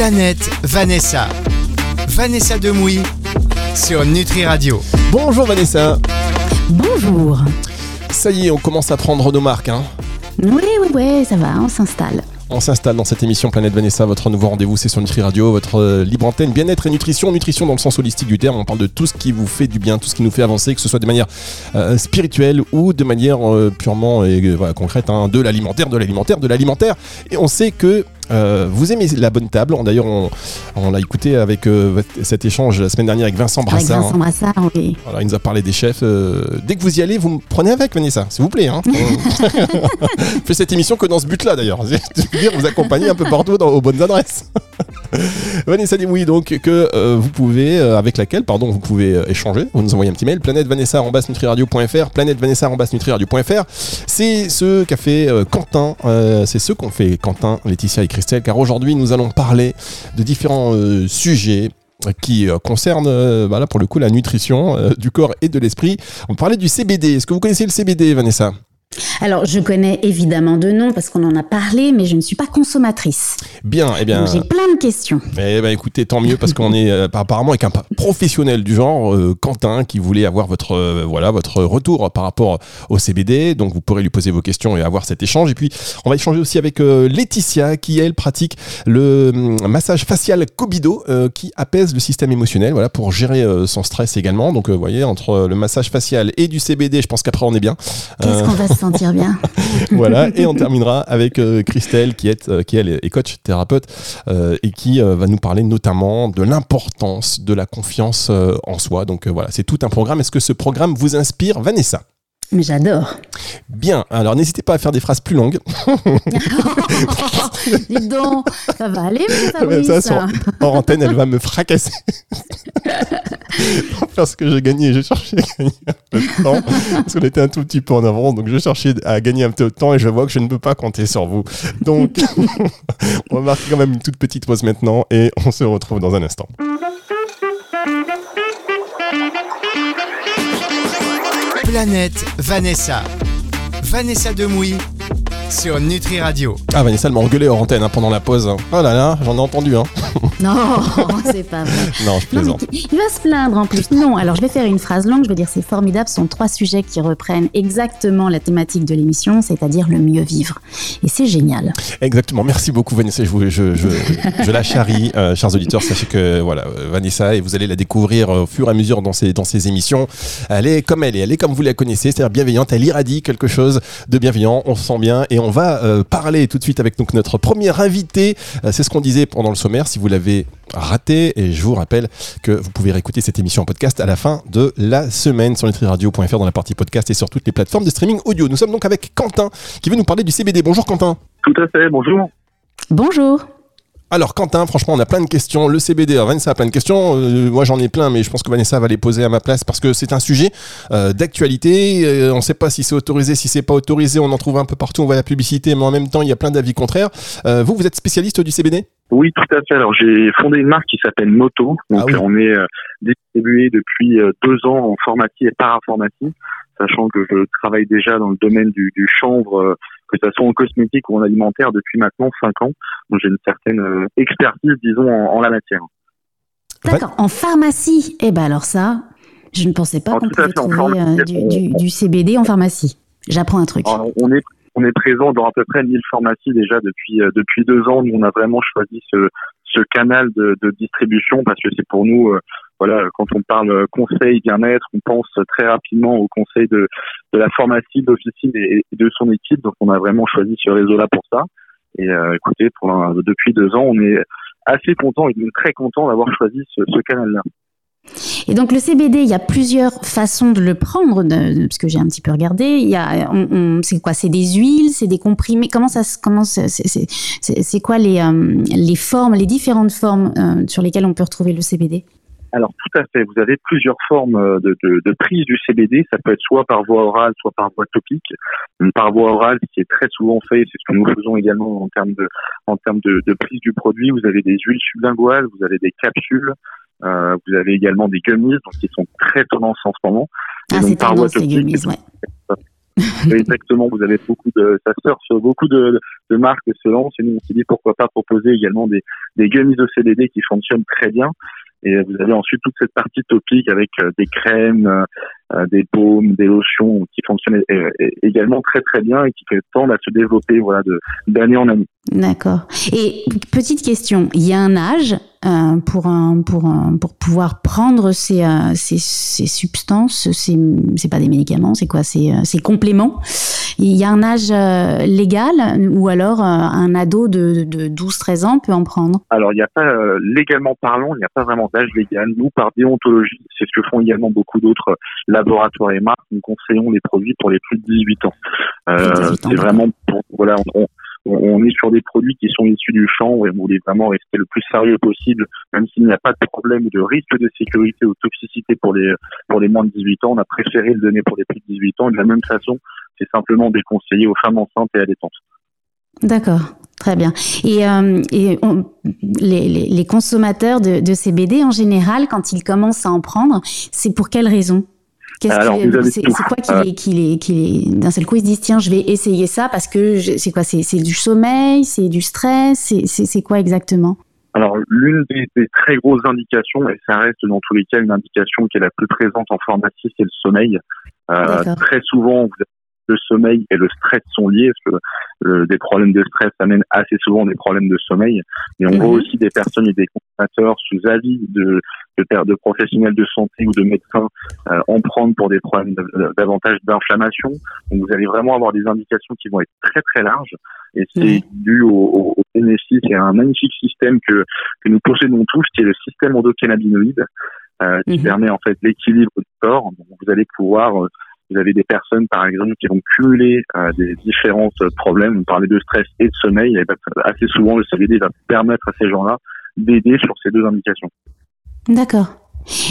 Planète Vanessa. Vanessa Demouy sur Nutri Radio. Bonjour Vanessa. Bonjour. Ça y est, on commence à prendre nos marques. Hein. Oui, oui, oui, ça va, on s'installe. On s'installe dans cette émission Planète Vanessa, votre nouveau rendez-vous, c'est sur Nutri Radio, votre euh, libre antenne, bien-être et nutrition. Nutrition dans le sens holistique du terme, on parle de tout ce qui vous fait du bien, tout ce qui nous fait avancer, que ce soit de manière euh, spirituelle ou de manière euh, purement et voilà, concrète, hein, de l'alimentaire, de l'alimentaire, de l'alimentaire. Et on sait que euh, vous aimez la bonne table. D'ailleurs, on, on l'a écouté avec euh, cet échange la semaine dernière avec Vincent Brassard. Avec Vincent Brassard, oui. Voilà, il nous a parlé des chefs. Euh, dès que vous y allez, vous me prenez avec, Vanessa, s'il vous plaît. Hein. fait cette émission que dans ce but-là, d'ailleurs. dire vous accompagner un peu partout dans, aux bonnes adresses. Vanessa oui donc que vous pouvez, avec laquelle, pardon, vous pouvez échanger. Vous nous envoyez un petit mail, planète Vanessa nutriradio.fr, planète Vanessa nutriradio.fr. C'est ce qu'a fait Quentin, c'est ce qu'ont fait Quentin, Laetitia et Car aujourd'hui nous allons parler de différents euh, sujets qui euh, concernent, euh, voilà, pour le coup, la nutrition du corps et de l'esprit. On parlait du CBD. Est-ce que vous connaissez le CBD, Vanessa? Alors, je connais évidemment de noms parce qu'on en a parlé, mais je ne suis pas consommatrice. Bien, eh bien. J'ai plein de questions. Eh bien, écoutez, tant mieux parce qu'on est euh, apparemment avec un professionnel du genre, euh, Quentin, qui voulait avoir votre, euh, voilà, votre retour par rapport au CBD. Donc, vous pourrez lui poser vos questions et avoir cet échange. Et puis, on va échanger aussi avec Laetitia, qui elle pratique le hum, massage facial Kobido, qui apaise le système émotionnel, voilà, pour gérer son stress également. Donc, vous voyez, entre le massage facial et du CBD, je pense qu'après on est bien. Qu'est-ce qu'on va sentir bien. voilà, et on terminera avec euh, Christelle qui est, euh, qui elle est coach thérapeute euh, et qui va nous parler notamment de l'importance de la confiance en soi. Donc voilà, c'est tout un programme. Est-ce que ce programme vous inspire, Vanessa? Mais j'adore. Bien, alors n'hésitez pas à faire des phrases plus longues. Dis donc, ça va aller, mais ça, ça en antenne, elle va me fracasser. Parce que j'ai gagné, j'ai cherché à gagner un peu de temps. Parce qu'on était un tout petit peu en avant, donc je cherchais à gagner un peu de temps et je vois que je ne peux pas compter sur vous. Donc, on va marquer quand même une toute petite pause maintenant et on se retrouve dans un instant. Planète Vanessa. Vanessa Demouy sur Nutri Radio. Ah, Vanessa, elle m'a engueulé hors antenne hein, pendant la pause. Oh là là, j'en ai entendu. Hein. Non, c'est pas vrai. non, je plaisante. il va se plaindre en plus. Non, alors je vais faire une phrase longue. Je vais dire c'est formidable. Ce sont trois sujets qui reprennent exactement la thématique de l'émission, c'est-à-dire le mieux vivre. Et c'est génial. Exactement. Merci beaucoup, Vanessa. Je, je, je, je la charrie, euh, chers auditeurs. Sachez que voilà, Vanessa, et vous allez la découvrir au fur et à mesure dans ses, dans ses émissions. Elle est comme elle est. Elle est comme vous la connaissez, c'est-à-dire bienveillante. Elle irradie quelque chose de bienveillant. On se sent bien. Et on va euh, parler tout de suite avec donc, notre premier invité. Euh, c'est ce qu'on disait pendant le sommaire. Si vous l'avez raté. Et je vous rappelle que vous pouvez réécouter cette émission en podcast à la fin de la semaine sur nutriradio.fr dans la partie podcast et sur toutes les plateformes de streaming audio. Nous sommes donc avec Quentin qui veut nous parler du CBD. Bonjour Quentin. Tout à fait, bonjour. Bonjour. Alors Quentin, franchement, on a plein de questions. Le CBD, Vanessa a plein de questions. Euh, moi, j'en ai plein, mais je pense que Vanessa va les poser à ma place parce que c'est un sujet euh, d'actualité. Euh, on ne sait pas si c'est autorisé, si c'est pas autorisé. On en trouve un peu partout. On voit la publicité, mais en même temps, il y a plein d'avis contraires. vous, vous êtes spécialiste du CBD Oui, tout à fait. Alors, j'ai fondé une marque qui s'appelle Moto. Donc, ah on est distribué depuis deux ans en pharmacie et parapharmacie, sachant que je travaille déjà dans le domaine du, du chanvre que ce soit en cosmétique ou en alimentaire depuis maintenant 5 ans. Donc j'ai une certaine euh, expertise, disons, en, la matière. D'accord. En pharmacie, eh ben alors ça, je ne pensais pas qu'on pouvait trouver euh, du, CBD en pharmacie. J'apprends un truc. on est on est présent dans à peu près 1000 pharmacies déjà depuis euh, depuis deux ans. Nous, on a vraiment choisi ce, ce canal de, de distribution parce que c'est pour nous voilà, quand on parle conseil bien-être, on pense très rapidement au conseil de, de la pharmacie, de l'officine et, de son équipe. Donc, on a vraiment choisi ce réseau-là pour ça. Et euh, écoutez, pour depuis deux ans, on est assez content et très content d'avoir choisi ce, ce canal-là. Et donc le CBD, il y a plusieurs façons de le prendre, parce que j'ai un petit peu regardé. Il y a, c'est quoi? C'est des huiles, c'est des comprimés. Comment ça c'est, quoi les, euh, les formes, les différentes formes euh, sur lesquelles on peut retrouver le CBD alors tout à fait, vous avez plusieurs formes euh, de, prise du CBD, ça peut être soit par voie orale, soit par voie topique. Par voie orale, ce qui est très souvent fait, c'est ce que nous faisons également en termes de, en termes de prise du produit, vous avez des huiles sublinguales, vous avez des capsules, euh, vous avez également des gummies, donc qui sont très tendance en ce moment. ah, c'est tendance les gummies, ouais. Exactement, vous avez beaucoup de, ça surfe sur beaucoup de, de marques se lancent et nous on s'est dit pourquoi pas proposer également des, des gummies de CBD qui fonctionnent très bien. Et vous avez ensuite toute cette partie topique avec euh, des crèmes, euh, euh, des baumes, des lotions qui fonctionnent également très très bien et qui tendent à se développer voilà de d'année en année. D'accord. Et petite question, il y a un âge euh, pour un, pour un, pour pouvoir prendre ces, euh, ces, ces substances, ces c'est pas des médicaments, c'est quoi, ces, ces compléments. Il y a un âge légal ou alors un ado de, de 12-13 ans peut en prendre? Alors il n'y a pas légalement parlant, il n'y a pas vraiment d'âge légal. Nous par déontologie, c'est ce que font également beaucoup d'autres laboratoires et marques, nous conseillons les produits pour les plus de 18 ans. Euh, c'est vraiment pour, voilà, on, on, est sur des produits qui sont issus du champ et on voulait vraiment rester le plus sérieux possible, même s'il n'y a pas de problème de risque de sécurité ou toxicité pour les pour les moins de 18 ans. On a préféré le donner pour les plus de 18 ans. de la même façon, c'est simplement déconseillé aux femmes enceintes et à détente. D'accord. Très bien. Et, euh, et les, les, consommateurs de, de CBD, en général, quand ils commencent à en prendre, c'est pour raison c'est quoi qu'il est, qu'il est, d'un seul coup ils se disent tiens je vais essayer ça parce que c'est quoi c'est du sommeil, c'est du stress, c'est quoi exactement? Alors, l'une des, des, très grosses indications, et ça reste dans tous les cas une indication qui est la plus présente en pharmacie, c'est le sommeil. Euh, très souvent, le sommeil et le stress sont liés, parce que euh, des problèmes de stress amènent assez souvent des problèmes de sommeil. Et on voit aussi des personnes et des consommateurs sous avis de, de, de professionnels de santé ou de médecins euh, en prendre pour des problèmes davantage d'inflammation. Donc vous allez vraiment avoir des indications qui vont être très très larges. Et c'est dû au, au, bénéfice et à un magnifique système que, que nous possédons tous, qui est le système endocannabinoïde, euh, qui mhm. permet en fait l'équilibre du corps. Donc vous allez pouvoir euh, vous avez des personnes, par exemple, qui vont cumuler euh, des différents problèmes. Vous parlez de stress et de sommeil. Et assez souvent, le CBD va permettre à ces gens-là d'aider sur ces deux indications. D'accord.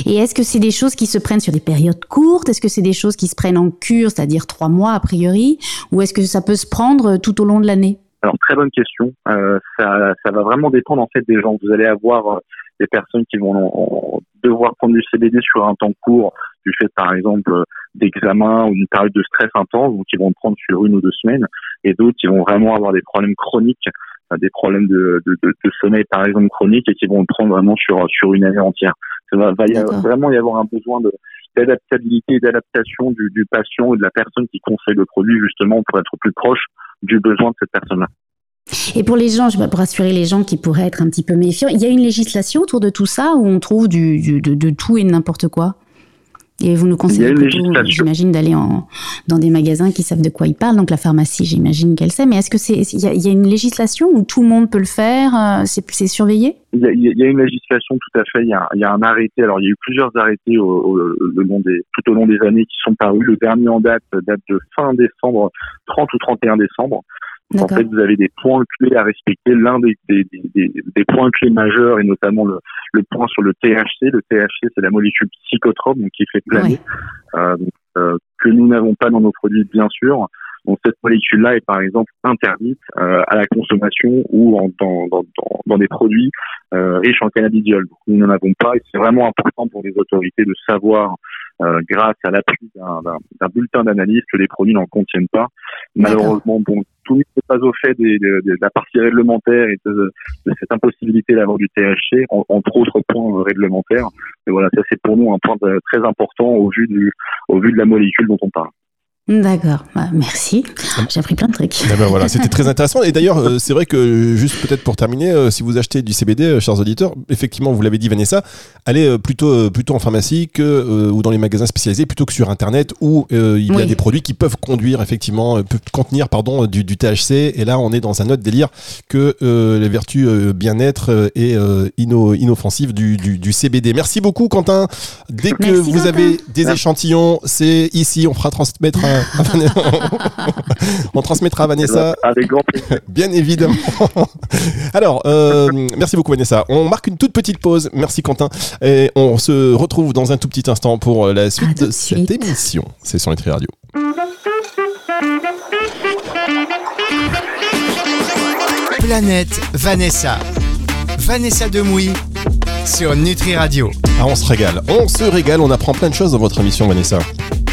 Et est-ce que c'est des choses qui se prennent sur des périodes courtes? Est-ce que c'est des choses qui se prennent en cure, c'est-à-dire trois mois a priori? Ou est-ce que ça peut se prendre tout au long de l'année? Alors très bonne question. Euh, ça, ça va vraiment dépendre en fait des gens. Vous allez avoir euh, des personnes qui vont devoir prendre du CBD sur un temps court du fait par exemple d'examen ou d'une période de stress intense, donc qui vont le prendre sur une ou deux semaines, et d'autres qui vont vraiment avoir des problèmes chroniques, euh, des problèmes de, de, de, de sommeil par exemple chroniques et qui vont le prendre vraiment sur sur une année entière. Ça va, va y vraiment y avoir un besoin de d'adaptabilité d'adaptation du, du patient et de la personne qui conseille le produit justement pour être plus proche du besoin de cette personne-là. Et pour les gens, je pour rassurer les gens qui pourraient être un petit peu méfiants, il y a une législation autour de tout ça où on trouve du, du de, de, tout et n'importe quoi? Et vous nous conseillez j'imagine, d'aller en, dans des magasins qui savent de quoi ils parlent. Donc la pharmacie, j'imagine qu'elle sait. Mais est-ce que c'est il y, a une législation où tout le monde peut le faire euh, C'est surveillé? Il y, a, il y, a, une législation tout à fait. Il y a, il y a un arrêté. Alors il y a eu plusieurs arrêtés au, le long des, tout au long des années qui sont parus. Le dernier en date date de fin décembre, 30 ou 31 décembre. En fait, vous avez des points clés à respecter. L'un des, des, des, des, points clés majeurs, et notamment le, le point sur le THC. Le THC, c'est la molécule psychotrope, donc qui fait planer, euh, euh, que nous n'avons pas dans nos produits, bien sûr. Donc cette molécule-là est par exemple interdite euh, à la consommation ou en, dans, dans, dans, des produits euh, riches en cannabidiol. nous n'en avons pas et c'est vraiment important pour les autorités de savoir euh, grâce à l'appui d'un bulletin d'analyse que les produits n'en contiennent pas. Malheureusement, bon, tout n'est pas au fait des, de, de, la partie réglementaire et de, de cette impossibilité d'avoir du THC, entre autres points réglementaires. Et voilà, ça c'est pour nous un point très important au vu du, au vu de la molécule dont on parle. D'accord, bah, merci. J'ai appris plein de trucs. Eh ben voilà, c'était très intéressant. Et d'ailleurs, euh, c'est vrai que juste peut-être pour terminer, euh, si vous achetez du CBD, euh, chers auditeurs, effectivement, vous l'avez dit Vanessa, allez plutôt plutôt en pharmacie que ou dans les magasins spécialisés plutôt que sur Internet où il y a des produits qui peuvent conduire effectivement, peuvent contenir pardon du, du, THC. Et là, on est dans un autre délire que les vertus bien-être et ino, inoffensives du, du, du, CBD. Merci beaucoup, Quentin. Dès que vous avez des échantillons, c'est ici, on fera transmettre. Un, on transmettra à Vanessa. Avec grand plaisir. Bien évidemment. Alors, euh, merci beaucoup Vanessa. On marque une toute petite pause. Merci Quentin. Et on se retrouve dans un tout petit instant pour la suite de, cette émission. C'est sur Nutri Radio. Planète Vanessa. Vanessa Demouy sur Nutri Radio. Ah, on se régale. On se régale. On apprend plein de choses dans votre émission, Vanessa.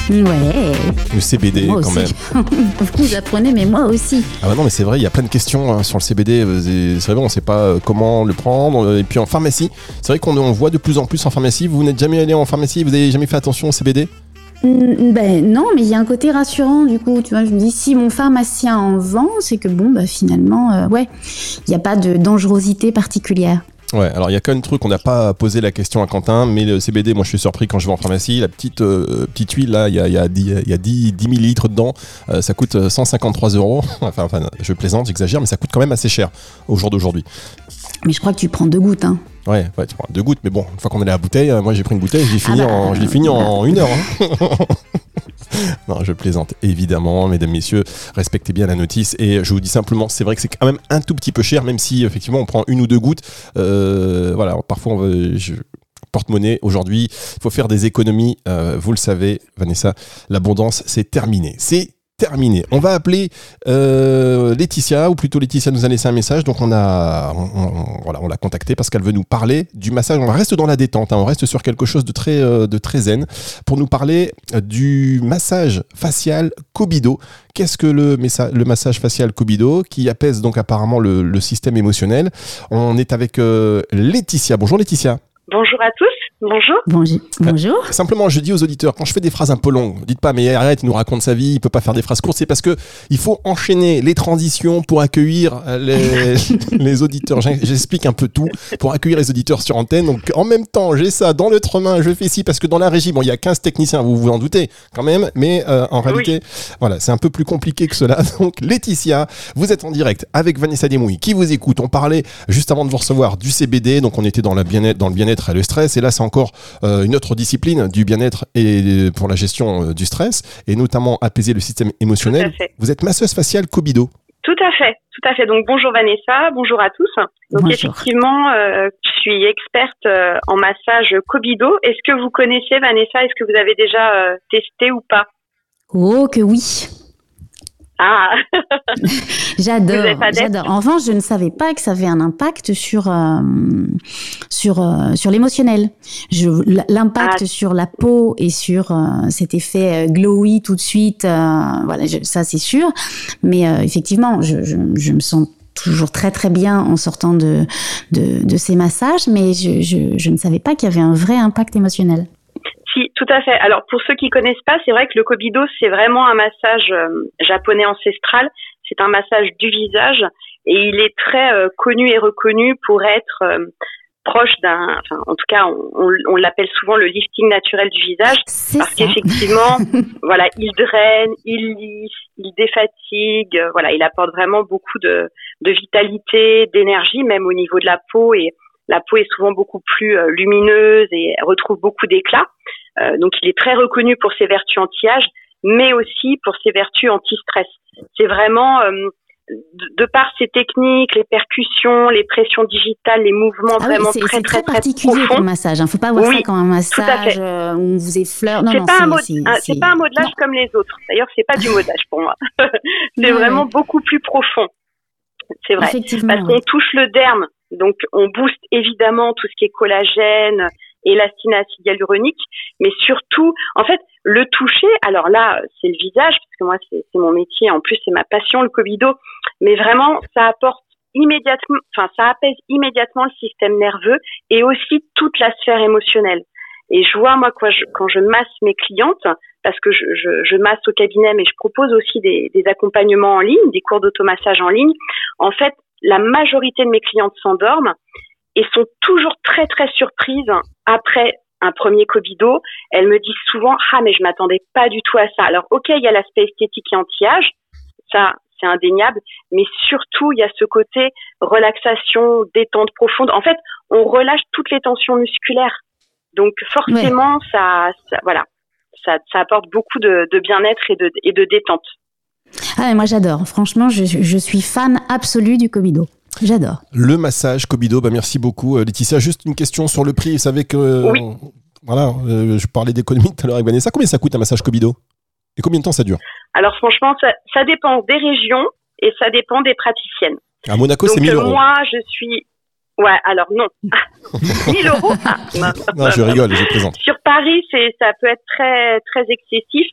Ouais. Le CBD, Moi quand aussi. même. Vous apprenez, mais moi aussi. Ah bah non, mais c'est vrai, il y a plein de questions hein, sur le CBD. C'est vrai, on sait pas euh, comment le prendre. Et puis en pharmacie, c'est vrai qu'on on voit de plus en plus en pharmacie. Vous n'êtes jamais allé en pharmacie, vous avez jamais fait attention au CBD Mm, Ben non, mais il y a un côté rassurant du coup. Tu vois, je me dis si mon pharmacien en vend, c'est que bon, bah finalement, euh, ouais, il n'y a pas de dangerosité particulière. Ouais, alors il y a quand même un truc, on n'a pas posé la question à Quentin, mais le CBD, moi je suis surpris quand je vais en pharmacie. La petite, euh, petite huile, là, il y a, il y a 10, il y a 10, 10 millilitres dedans, euh, ça coûte euh, 153 euros. Enfin, enfin, je plaisante, j'exagère, mais ça coûte quand même assez cher au jour d'aujourd'hui. Mais je crois que tu prends deux gouttes. Hein. Ouais, ouais, tu prends deux gouttes, mais bon, une fois qu'on est à la bouteille, euh, moi j'ai pris une bouteille, je l'ai fini, bah, en, je l'ai fini en une heure. hein. non, je plaisante, évidemment, mesdames, messieurs, respectez bien la notice. Et je vous dis simplement, c'est vrai que c'est quand même un tout petit peu cher, même si effectivement on prend une ou deux gouttes. Euh, voilà, parfois on veut. je- Porte-monnaie, aujourd'hui, il faut faire des économies. Euh, vous le savez, Vanessa, l'abondance, c'est terminé. C'est terminé. On va appeler euh, Laetitia, ou plutôt Laetitia nous a laissé un message, donc on a, on, voilà, on l'a contactée parce qu'elle veut nous parler du massage. On reste dans la détente, hein, on reste sur quelque chose de très, euh, de très zen pour nous parler euh, du massage facial Kobido. Qu'est-ce que le, massage facial Kobido qui apaise donc apparemment le, le système émotionnel? On est avec euh, Laetitia. Bonjour Laetitia. Bonjour à tous. Bonjour. Bonjour. Bonjour. Simplement, je dis aux auditeurs, quand je fais des phrases un peu longues, dites pas, mais arrête, il nous raconte sa vie, il peut pas faire des phrases courtes. C'est parce que il faut enchaîner les transitions pour accueillir euh, les, les auditeurs. J'explique un peu tout pour accueillir les auditeurs sur antenne. Donc, en même temps, j'ai ça dans l'autre main, je fais ci parce que dans la régie, bon, il y a 15 techniciens, vous vous en doutez quand même, mais euh, en réalité, voilà, c'est un peu plus compliqué que cela. Donc, Laetitia, vous êtes en direct avec Vanessa Desmouilles qui vous écoute. On parlait juste avant de vous recevoir du CBD, donc on était dans, la bien-être, dans le bien-être et le stress, et là, c'est encore euh, une autre discipline du bien-être et pour la gestion euh, du stress, et notamment apaiser le système émotionnel. Vous êtes masseuse faciale Kobido. Tout à fait, tout à fait. Donc bonjour Vanessa, bonjour à tous. Donc Bonjour. effectivement, euh, je suis experte euh, en massage Kobido. Est-ce que vous connaissez Vanessa? Est-ce que vous avez déjà euh, testé ou pas? Oh que oui. Ah, J'adore, j'adore. En revanche, je ne savais pas que ça avait un impact sur euh, sur euh, sur l'émotionnel. L'impact Ah. sur la peau et sur euh, cet effet glowy tout de suite. voilà, je- ça c'est sûr. Mais effectivement, je, je, je me sens toujours très très bien en sortant de de, de ces massages, mais je, je, je ne savais pas qu'il y avait un vrai impact émotionnel. Si, tout à fait. Alors pour ceux qui connaissent pas, c'est vrai que le Kobido c'est vraiment un massage euh, japonais ancestral. C'est un massage du visage et il est très euh, connu et reconnu pour être euh, proche d'un, enfin en tout cas on, on, on l'appelle souvent le lifting naturel du visage. Parce qu'effectivement, voilà, il draine, il lisse, il défatigue, voilà, il apporte vraiment beaucoup de, de vitalité, d'énergie, même au niveau de la peau et la peau est souvent beaucoup plus euh, lumineuse et retrouve beaucoup d'éclat. Euh, donc, il est très reconnu pour ses vertus anti-âge, mais aussi pour ses vertus anti-stress. C'est vraiment euh, de, de par ses techniques, les percussions, les pressions digitales, les mouvements Ah oui, vraiment c'est très très très très particulier profonds. comme massage. Il faut pas voir Oui, ça comme un massage où on vous effleure. Non, c'est non, pas un, c'est- c'est- pas un modelage non. comme les autres. D'ailleurs, c'est pas du modelage pour moi. c'est vraiment beaucoup plus profond. C'est vrai. Parce qu'on touche le derme, donc on booste évidemment tout ce qui est collagène, élastine acide hyaluronique, mais surtout, en fait, le toucher, alors là, c'est le visage, parce que moi, c'est mon métier, en plus, c'est ma passion, le Covido, mais vraiment, ça apporte immédiatement, enfin, ça apaise immédiatement le système nerveux et aussi toute la sphère émotionnelle. Et je vois, moi, quand je, quand je masse mes clientes, parce que je, je, je masse au cabinet, mais je propose aussi des, des accompagnements en ligne, des cours d'automassage en ligne. En fait, la majorité de mes clientes s'endorment et sont toujours très, très surprises après un premier cobido. Elles me disent souvent, ah, mais je m'attendais pas du tout à ça. Alors, ok, il y a l'aspect esthétique et anti-âge. Ça, c'est indéniable. Mais surtout, il y a ce côté relaxation, détente profonde. En fait, on relâche toutes les tensions musculaires. Donc, forcément, ça, ça, voilà. Ça, ça apporte beaucoup de, de bien-être et de, et de détente. Ah, mais moi j'adore. Franchement, je, je suis fan absolue du Comido. J'adore. Le massage Kobido, bah merci beaucoup euh, Laetitia. Juste une question sur le prix. Vous savez que Oui. voilà, euh, je parlais d'économie tout à l'heure avec Vanessa. Combien ça coûte un massage Kobido? Et combien de temps ça dure? Alors, franchement, ça, ça dépend des régions et ça dépend des praticiennes. À Monaco, c'est Donc 1000 euh, euros. moi, je suis Ouais, alors non. 1000 euros ah, non, Non, je rigole, je plaisante. Sur Paris, c'est ça peut être très très excessif.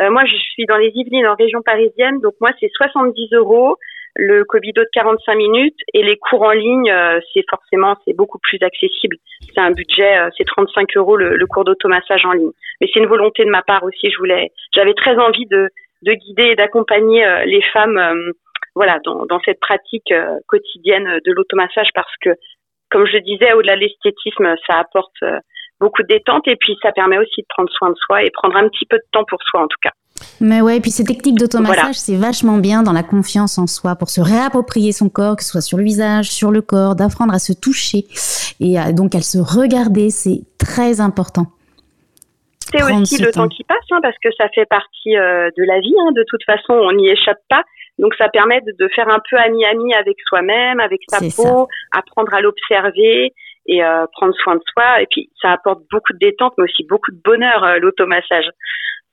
Euh, moi, je suis dans les Yvelines, en région parisienne, donc moi c'est 70 euros le Covido de 45 minutes et les cours en ligne, euh, c'est forcément c'est beaucoup plus accessible. C'est un budget, euh, c'est 35 euros le, le cours d'automassage en ligne. Mais c'est une volonté de ma part aussi. Je voulais, j'avais très envie de, de guider et d'accompagner euh, les femmes, voilà, dans, dans cette pratique quotidienne de l'automassage parce que, comme je disais, au-delà de l'esthétisme, ça apporte beaucoup de détente et puis ça permet aussi de prendre soin de soi et prendre un petit peu de temps pour soi en tout cas. Mais ouais, et puis ces techniques d'automassage, c'est vachement bien dans la confiance en soi pour se réapproprier son corps, que ce soit sur le visage, sur le corps, d'apprendre à se toucher et donc à se regarder, c'est très important. C'est aussi le temps. qui passe, hein, parce que ça fait partie euh, de la vie. Hein. De toute façon, on n'y échappe pas. Donc, ça permet de, faire un peu ami-ami avec soi-même, avec sa peau, apprendre à l'observer et euh, prendre soin de soi. Et puis, ça apporte beaucoup de détente, mais aussi beaucoup de bonheur, euh, l'automassage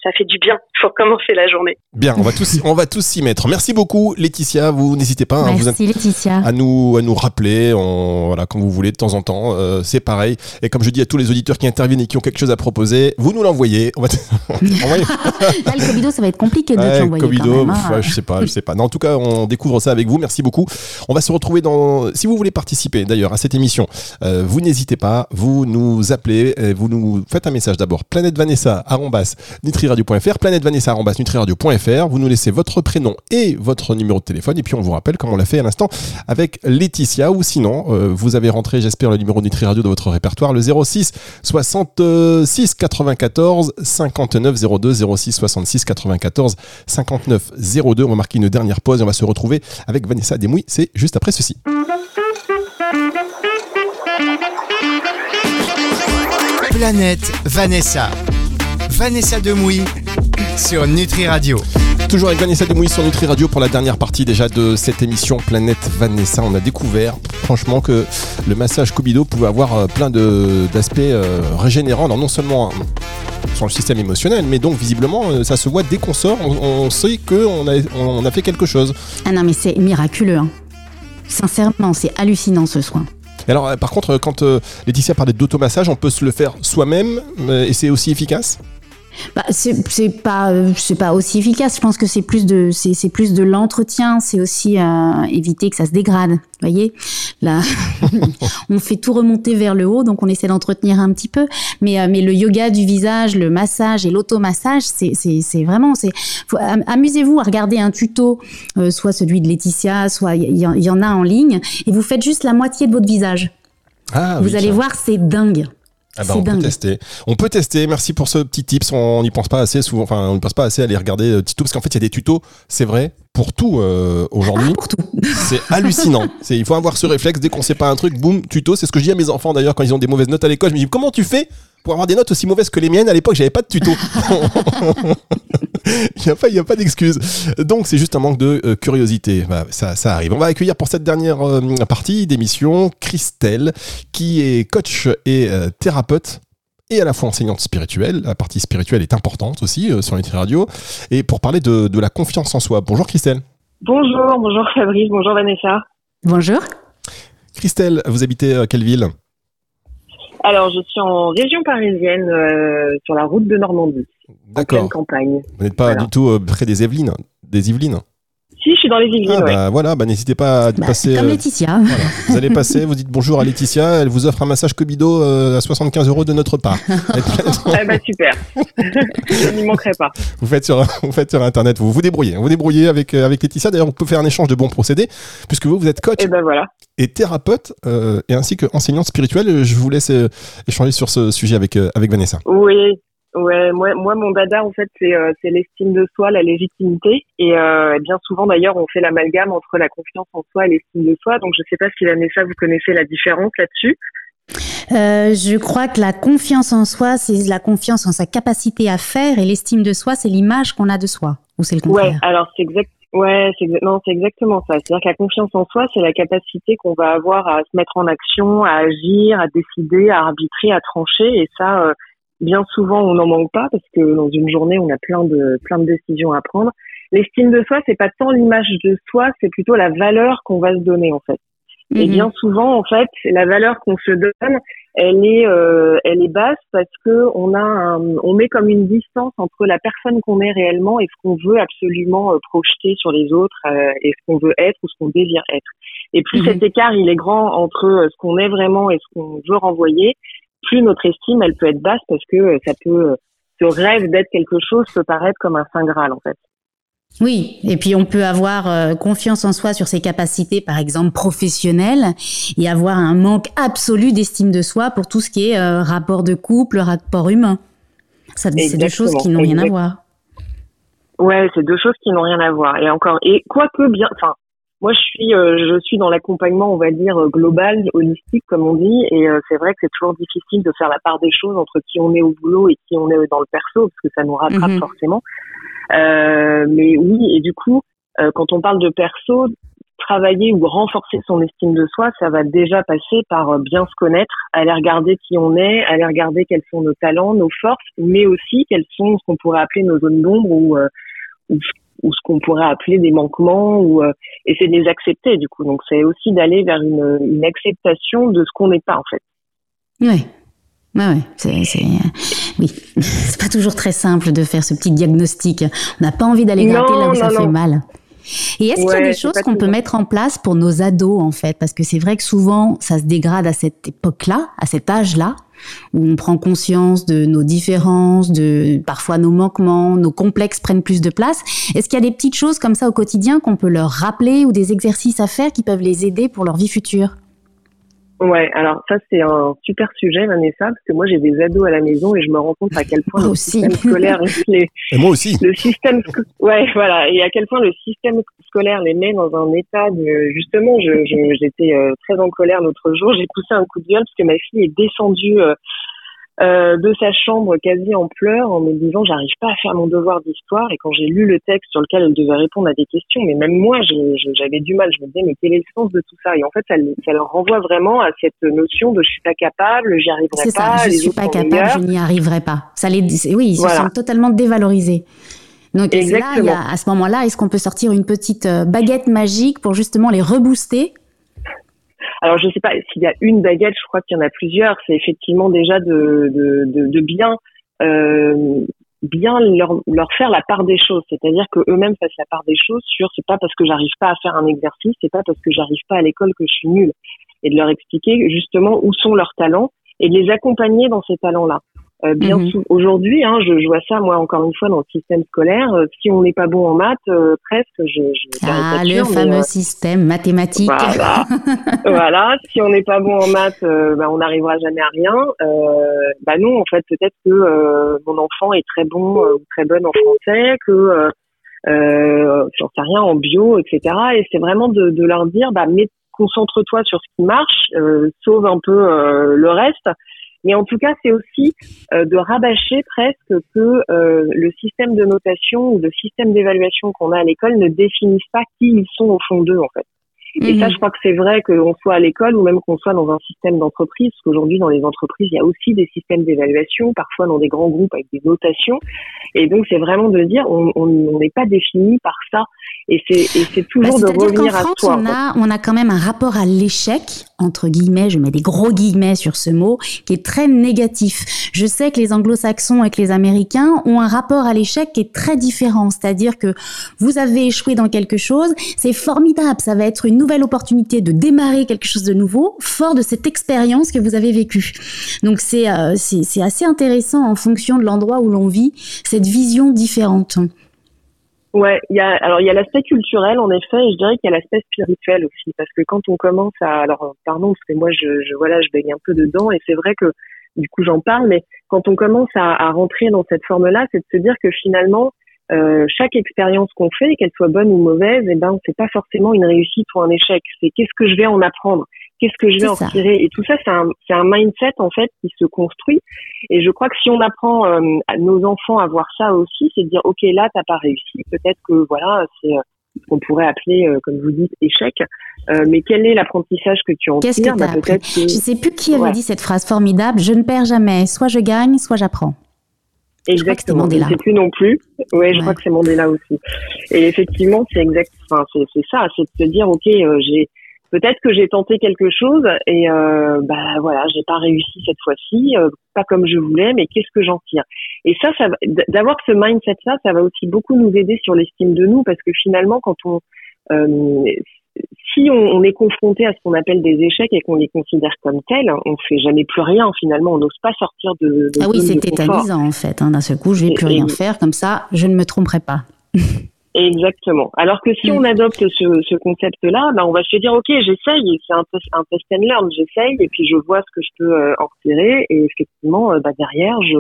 ça fait du bien pour commencer la journée. Bien, on va tous, on va tous s'y mettre. Merci beaucoup, Laetitia. Vous n'hésitez pas hein, Merci, Laetitia. à nous, à nous rappeler, on, voilà, quand vous voulez, de temps en temps. Euh, c'est pareil. Et comme je dis à tous les auditeurs qui interviennent et qui ont quelque chose à proposer, vous nous l'envoyez. On va le Covido, ça va être compliqué de ouais, l'envoyer. Covido, hein. je sais pas, je sais pas. Non, en tout cas, on découvre ça avec vous. Merci beaucoup. On va se retrouver dans. Si vous voulez participer, d'ailleurs, à cette émission, euh, vous n'hésitez pas. Vous nous appelez, vous nous faites un message d'abord. Planète Vanessa, Nutri planète Vanessa nutriradio.fr. Vous nous laissez votre prénom et votre numéro de téléphone. Et puis on vous rappelle, comme on l'a fait à l'instant avec Laetitia. Ou sinon, euh, vous avez rentré, j'espère, le numéro de Nutriradio de votre répertoire, le 06 66 94 59 02 06 66 94 59 02. On va marquer une dernière pause et on va se retrouver avec Vanessa Demouy. C'est juste après ceci. Planète Vanessa. Vanessa Demouy sur Nutri Radio. Toujours avec Vanessa Demouy sur Nutri Radio pour la dernière partie déjà de cette émission Planète Vanessa. On a découvert franchement que le massage Kubido pouvait avoir euh, plein d'aspects euh, régénérants, non seulement sur le système émotionnel, mais donc visiblement euh, ça se voit dès qu'on sort, on, sait qu'on a, on a fait quelque chose. Ah non mais c'est miraculeux. Hein. Sincèrement, c'est hallucinant ce soin. alors, par contre, quand Laetitia parlait d'automassage, on peut se le faire soi-même et c'est aussi efficace? Bah, c'est pas c'est pas aussi efficace. Je pense que c'est plus de c'est plus de l'entretien. C'est aussi euh, éviter que ça se dégrade. Vous voyez, là, on fait tout remonter vers le haut, donc on essaie d'entretenir un petit peu. Mais euh, mais le yoga du visage, le massage et l'automassage, c'est c'est vraiment c'est. Amusez-vous à regarder un tuto, euh, soit celui de Laetitia, soit il y, en a en ligne, et vous faites juste la moitié de votre visage. Ah, vous allez voir, c'est dingue. Ah bah on peut tester. On peut tester. Merci pour ce petit tips. On n'y pense pas assez souvent. Enfin, on ne pense pas assez à aller regarder euh, tutos parce qu'en fait, il y a des tutos. C'est vrai pour tout euh, aujourd'hui. c'est hallucinant. C'est il faut avoir ce réflexe dès qu'on sait pas un truc, boum, tuto. C'est ce que je dis à mes enfants d'ailleurs quand ils ont des mauvaises notes à l'école. Je me dis comment tu fais pour avoir des notes aussi mauvaises que les miennes À l'époque, j'avais pas de tuto. il n'y a pas, y a pas d'excuse. Donc, c'est juste un manque de euh, curiosité. Bah, ça, ça, arrive. On va accueillir pour cette dernière euh, partie d'émission Christelle, qui est coach et euh, thérapeute et à la fois enseignante spirituelle. La partie spirituelle est importante aussi sur Nutri Radio. Et pour parler de, de la confiance en soi. Bonjour Christelle. Bonjour, bonjour Fabrice, bonjour Vanessa. Bonjour. Christelle, vous habitez quelle ville? Alors, je suis en région parisienne, euh, sur la route de Normandie. D'accord. campagne. Vous n'êtes pas du tout euh, près des Yvelines, des Yvelines si, je suis dans les Yvelines. Ah, bah, voilà, bah, n'hésitez pas à bah, passer. Comme euh, Laetitia. Vous allez passer, vous dites bonjour à Laetitia, elle vous offre un massage Cobido à 75 euros de notre part. eh bah, super. je n'y manquerai pas. Vous faites sur, vous faites sur Internet, vous vous débrouillez. Vous débrouillez avec, avec Laetitia. D'ailleurs, on peut faire un échange de bons procédés, puisque vous, vous êtes coach. Et eh ben voilà et thérapeute euh, et ainsi que enseignante spirituelle. Je vous laisse euh, échanger sur ce sujet avec, euh, avec Vanessa. Oui, ouais, moi, moi mon dada en fait c'est l'estime de soi, la légitimité et bien souvent d'ailleurs on fait l'amalgame entre la confiance en soi et l'estime de soi. Donc je sais pas si Vanessa vous connaissez la différence là-dessus. je crois que la confiance en soi, c'est la confiance en sa capacité à faire et l'estime de soi, c'est l'image qu'on a de soi. Ou c'est le contraire? Ouais, alors c'est exact, Ouais, c'est non, c'est exactement ça. C'est-à-dire que la confiance en soi, c'est la capacité qu'on va avoir à se mettre en action, à agir, à décider, à arbitrer, à trancher. Et ça, euh, bien souvent, on n'en manque pas parce que dans une journée, on a plein de plein de décisions à prendre. L'estime de soi, c'est pas tant l'image de soi, c'est plutôt la valeur qu'on va se donner en fait. Et Mhm. bien souvent, en fait, la valeur qu'on se donne, elle est, euh, elle est basse parce que on a, un- on met comme une distance entre la personne qu'on est réellement et ce qu'on veut absolument euh, projeter sur les autres euh, et ce qu'on veut être ou ce qu'on désire être. Et plus Mhm. cet écart il est grand entre euh, ce qu'on est vraiment et ce qu'on veut renvoyer, plus notre estime elle peut être basse parce que ça peut, ce rêve d'être quelque chose peut paraître comme un saint graal en fait. Oui, et puis on peut avoir euh, confiance en soi sur ses capacités, par exemple professionnelles, et avoir un manque absolu d'estime de soi pour tout ce qui est euh, rapport de couple, rapport humain. Ça, c'est deux choses qui n'ont rien à voir. Ouais, c'est deux choses qui n'ont rien à voir. Et encore, et quoique bien, enfin, moi je suis, euh, je suis dans l'accompagnement, on va dire global, holistique comme on dit, et c'est vrai que c'est toujours difficile de faire la part des choses entre qui on est au boulot et qui on est dans le perso, parce que ça nous rattrape Mhm. forcément. Euh, mais oui, et du coup, euh, quand on parle de perso, travailler ou renforcer son estime de soi, ça va déjà passer par euh, bien se connaître, aller regarder qui on est, aller regarder quels sont nos talents, nos forces, mais aussi quels sont ce qu'on pourrait appeler nos zones d'ombre ou, euh, ou, ce qu'on pourrait appeler des manquements, ou euh, essayer de les accepter du coup. Donc c'est aussi d'aller vers une, une acceptation de ce qu'on n'est pas en fait. Ouais. Ouais, ouais, c'est, c'est, euh, oui, c'est pas toujours très simple de faire ce petit diagnostic. On n'a pas envie d'aller Non, gratter là où ça non, fait mal. Et est-ce qu'il y a Ouais, des choses qu'on peut mettre en place pour nos ados, en fait? Parce que c'est vrai que souvent, ça se dégrade à cette époque-là, à cet âge-là, où on prend conscience de nos différences, de parfois nos manquements, nos complexes prennent plus de place. Est-ce qu'il y a des petites choses comme ça au quotidien qu'on peut leur rappeler ou des exercices à faire qui peuvent les aider pour leur vie future? Ouais, alors ça c'est un super sujet Vanessa, parce que moi j'ai des ados à la maison et je me rends compte à quel point Moi le aussi. système scolaire les, Et moi aussi. le système ouais voilà et à quel point le système scolaire les met dans un état de justement je je- j'étais euh, très en colère l'autre jour j'ai poussé un coup de gueule parce que ma fille est descendue euh, de sa chambre quasi en pleurs en me disant j'arrive pas à faire mon devoir d'histoire et quand j'ai lu le texte sur lequel elle devait répondre à des questions mais même moi j'avais du mal je me disais mais quel est le sens de tout ça? Et en fait ça, ça leur renvoie vraiment à cette notion de je suis pas capable j'y arriverai ça, pas je les suis pas capable, meilleurs. je n'y arriverai pas. Ça les, oui, ils se Voilà. sentent totalement dévalorisés. Donc là, il y Exactement. a, à ce moment-là, est-ce qu'on peut sortir une petite euh, baguette magique pour justement les rebooster? Alors je sais pas s'il y a une baguette, je crois qu'il y en a plusieurs. C'est effectivement déjà de, euh, bien leur, leur faire la part des choses, c'est-à-dire que eux-mêmes fassent la part des choses sur c'est pas parce que j'arrive pas à faire un exercice, c'est pas parce que j'arrive pas à l'école que je suis nulle, et de leur expliquer justement où sont leurs talents et de les accompagner dans ces talents-là. Euh, bien Mhm. sou- aujourd'hui, hein, je, je vois ça moi encore une fois dans le système scolaire. euh, si on n'est pas bon en maths, euh, presque, je, je Ah, le caricature, mais, fameux euh, système mathématique. voilà. voilà. Si on n'est pas bon en maths, euh, bah, on n'arrivera jamais à rien. Euh, bah non, en fait, peut-être que mon enfant est très bon ou très bonne en français, que euh, j'en sais rien en bio, etc. Et c'est vraiment de, de leur dire, bah, concentre-toi sur ce qui marche, sauve un peu le reste. Mais en tout cas, c'est aussi euh, de rabâcher presque que euh, le système de notation ou le système d'évaluation qu'on a à l'école ne définissent pas qui ils sont au fond d'eux, en fait. Et ça, Mhm. je crois que c'est vrai qu'on soit à l'école ou même qu'on soit dans un système d'entreprise, parce qu'aujourd'hui, dans les entreprises, il y a aussi des systèmes d'évaluation, parfois dans des grands groupes avec des notations. Et donc, c'est vraiment de dire, on n'est pas défini par ça. Et c'est c'est Bah, toujours de revenir à France, soi. on a, on a quand même un rapport à l'échec, entre guillemets, je mets des gros guillemets sur ce mot, qui est très négatif. Je sais que les anglo-saxons et que les américains ont un rapport à l'échec qui est très différent. C'est-à-dire que vous avez échoué dans quelque chose, c'est formidable, ça va être une nouvelle opportunité de démarrer quelque chose de nouveau, fort de cette expérience que vous avez vécue. Donc c'est euh, assez intéressant en fonction de l'endroit où l'on vit, cette vision différente. Ouais, il y alors il y a l'aspect culturel en effet, et je dirais qu'il y a l'aspect spirituel aussi, parce que quand on commence à alors pardon parce que moi je, je voilà je baigne un peu dedans et c'est vrai que du coup j'en parle, mais quand on commence à, à rentrer dans cette forme-là, c'est de se dire que finalement euh, chaque expérience qu'on fait, qu'elle soit bonne ou mauvaise, et ben c'est pas forcément une réussite ou un échec, c'est qu'est-ce que je vais en apprendre, qu'est-ce que je vais en ça. tirer, et tout ça c'est un c'est un mindset en fait qui se construit et je crois que si on apprend euh, à nos enfants à voir ça aussi, c'est de dire ok là t'as pas réussi, peut-être que voilà c'est euh, ce qu'on pourrait appeler euh, comme vous dites échec, Euh, mais quel est l'apprentissage que tu en Qu'est-ce tires? que t'as Bah, appris? que Je sais plus qui avait Ouais. dit cette phrase formidable. Je ne perds jamais. Soit je gagne, soit j'apprends. Exactement. Je ne sais plus non plus. Ouais, je Ouais. crois que c'est Mandela aussi. Et effectivement c'est exact. Enfin c'est c'est ça, c'est de se dire ok euh, j'ai peut-être que j'ai tenté quelque chose et euh, bah voilà, j'ai pas réussi cette fois-ci, euh, pas comme je voulais, mais qu'est-ce que j'en tire? Et ça, ça d'avoir ce mindset là, ça va aussi beaucoup nous aider sur l'estime de nous parce que finalement, quand on euh, si on, est confronté à ce qu'on appelle des échecs et qu'on les considère comme tels, on fait jamais plus rien finalement, on n'ose pas sortir de, Ah oui, c'est tétanisant en fait. Hein. D'un seul coup, je vais plus rien faire, comme ça, je ne me tromperai pas. Exactement. Alors que si mm. on adopte ce, ce concept-là, ben on va se dire ok, j'essaye, c'est un, un test and learn, j'essaye et puis je vois ce que je peux euh, en retirer et effectivement, euh, bah, derrière, je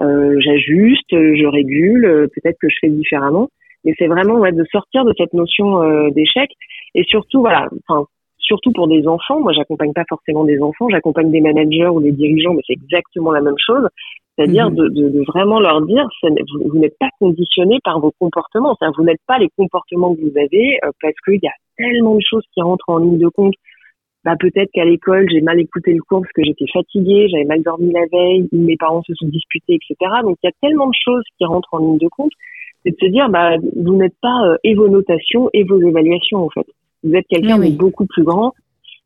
euh, j'ajuste, je régule, peut-être que je fais différemment. Mais c'est vraiment ouais, de sortir de cette notion d'échec et surtout voilà, enfin surtout pour des enfants. Moi, j'accompagne pas forcément des enfants, j'accompagne des managers ou des dirigeants, mais c'est exactement la même chose. C'est-à-dire mhm. de, de, de, vraiment leur dire, vous, vous n'êtes pas conditionné par vos comportements. C'est-à-dire vous n'êtes pas les comportements que vous avez euh, parce qu'il y a tellement de choses qui rentrent en ligne de compte. Bah, peut-être qu'à l'école, j'ai mal écouté le cours parce que j'étais fatiguée, j'avais mal dormi la veille, mes parents se sont disputés, etc. Donc il y a tellement de choses qui rentrent en ligne de compte. C'est de se dire, bah, vous n'êtes pas euh, et vos notations et vos évaluations en fait. Vous êtes quelqu'un de beaucoup plus grand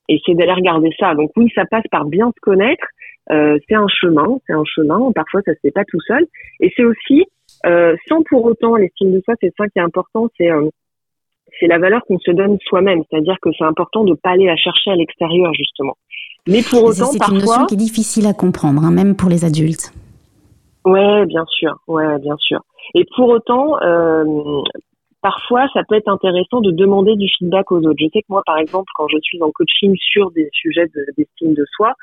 et c'est d'aller regarder ça. Donc oui, ça passe par bien se connaître euh, c'est un chemin, c'est un chemin. Parfois, ça se fait pas tout seul. Et c'est aussi, euh, sans pour autant l'estime de soi, c'est ça qui est important, c'est euh, c'est la valeur qu'on se donne soi-même. C'est-à-dire que c'est important de pas aller la chercher à l'extérieur justement. Mais pour autant, c'est une notion qui est difficile à comprendre, hein, même pour les adultes. Ouais, bien sûr, ouais, bien sûr. Et pour autant, euh, parfois, ça peut être intéressant de demander du feedback aux autres. Je sais que moi, par exemple, quand je suis en coaching sur des sujets d'estime de, soi,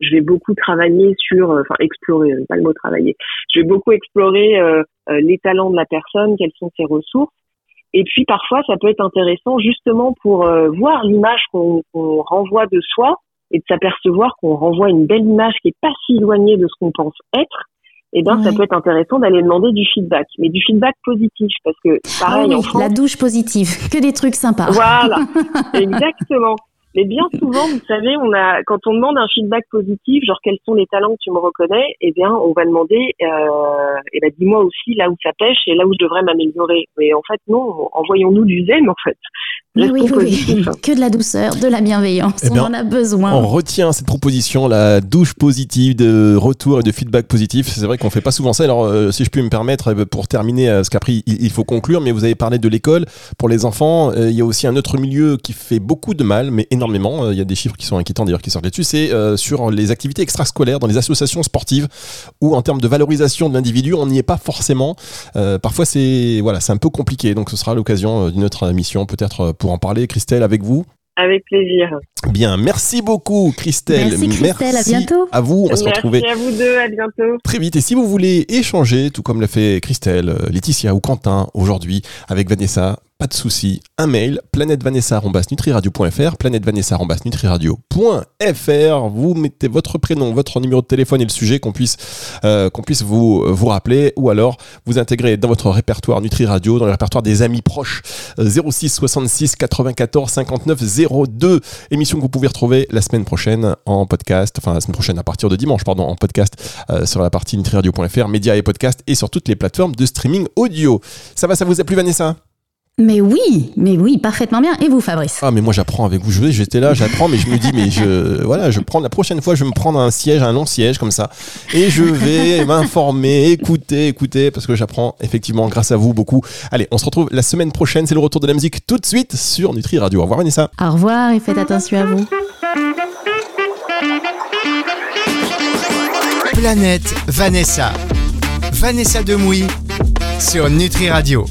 je vais beaucoup travailler sur, euh, enfin explorer, pas le mot travailler. Je vais beaucoup explorer euh, euh, les talents de la personne, quelles sont ses ressources. Et puis parfois, ça peut être intéressant justement pour voir l'image qu'on renvoie de soi et de s'apercevoir qu'on renvoie une belle image qui est pas si éloignée de ce qu'on pense être. Et eh ben, ça peut être intéressant d'aller demander du feedback, mais du feedback positif, parce que pareil ah en France, la douche positive, que des trucs sympas. Voilà, exactement. Mais bien souvent, vous savez, on a, quand on demande un feedback positif, genre quels sont les talents que tu me reconnais, eh bien, on va demander, euh, eh ben, dis-moi aussi là où ça pêche et là où je devrais m'améliorer. Mais en fait, non, envoyons-nous du zen, en fait. Oui, oui, oui, que de la douceur, de la bienveillance, eh on en a besoin. On retient cette proposition, la douche positive, de retour et de feedback positif. C'est vrai qu'on fait pas souvent ça. Alors, euh, si je puis me permettre, euh, pour terminer, euh, ce qu'après il, faut conclure, mais vous avez parlé de l'école pour les enfants. il y a aussi un autre milieu qui fait beaucoup de mal, mais énormément. Il y a des chiffres qui sont inquiétants d'ailleurs qui sortent là-dessus. C'est sur les activités extrascolaires dans les associations sportives, où en termes de valorisation de l'individu, on n'y est pas forcément. parfois, c'est voilà, c'est un peu compliqué. Donc, ce sera l'occasion d'une autre émission peut-être pour en parler, Christelle, avec vous? Avec plaisir. Bien, merci beaucoup Christelle. Merci Christelle, à bientôt. À vous, on va se retrouver. Merci à vous deux, à bientôt. Très vite. Et si vous voulez échanger, tout comme l'a fait Christelle, euh, Laetitia ou Quentin aujourd'hui avec Vanessa, pas de souci, un mail, planètevanessa.nutriradio.fr, planètevanessa.nutriradio.fr, vous mettez votre prénom, votre numéro de téléphone et le sujet qu'on puisse, euh, puisse vous, vous rappeler, ou alors vous intégrez dans votre répertoire Nutri Radio, dans le répertoire des amis proches, 06 66 94 59 02, émission que vous pouvez retrouver la semaine prochaine en podcast, enfin la semaine prochaine à partir de dimanche, pardon, en podcast euh, sur la partie nutriradio.fr, médias et podcasts et sur toutes les plateformes de streaming audio. Ça va, ça vous a plu Vanessa? Mais oui, mais oui, parfaitement bien. Et vous, Fabrice? Ah, mais moi, j'apprends avec vous. J'étais là, j'apprends, mais je me dis, mais je, voilà, je prends la prochaine fois, je vais me prendre un siège, un long siège comme ça, et je vais m'informer, écouter, écouter, parce que j'apprends effectivement grâce à vous beaucoup. Allez, on se retrouve la semaine prochaine. C'est le retour de la musique tout de suite sur Nutri Radio. Au revoir, Vanessa. Au revoir et faites attention à vous. Planète Vanessa. Vanessa Demouy sur Nutri Radio.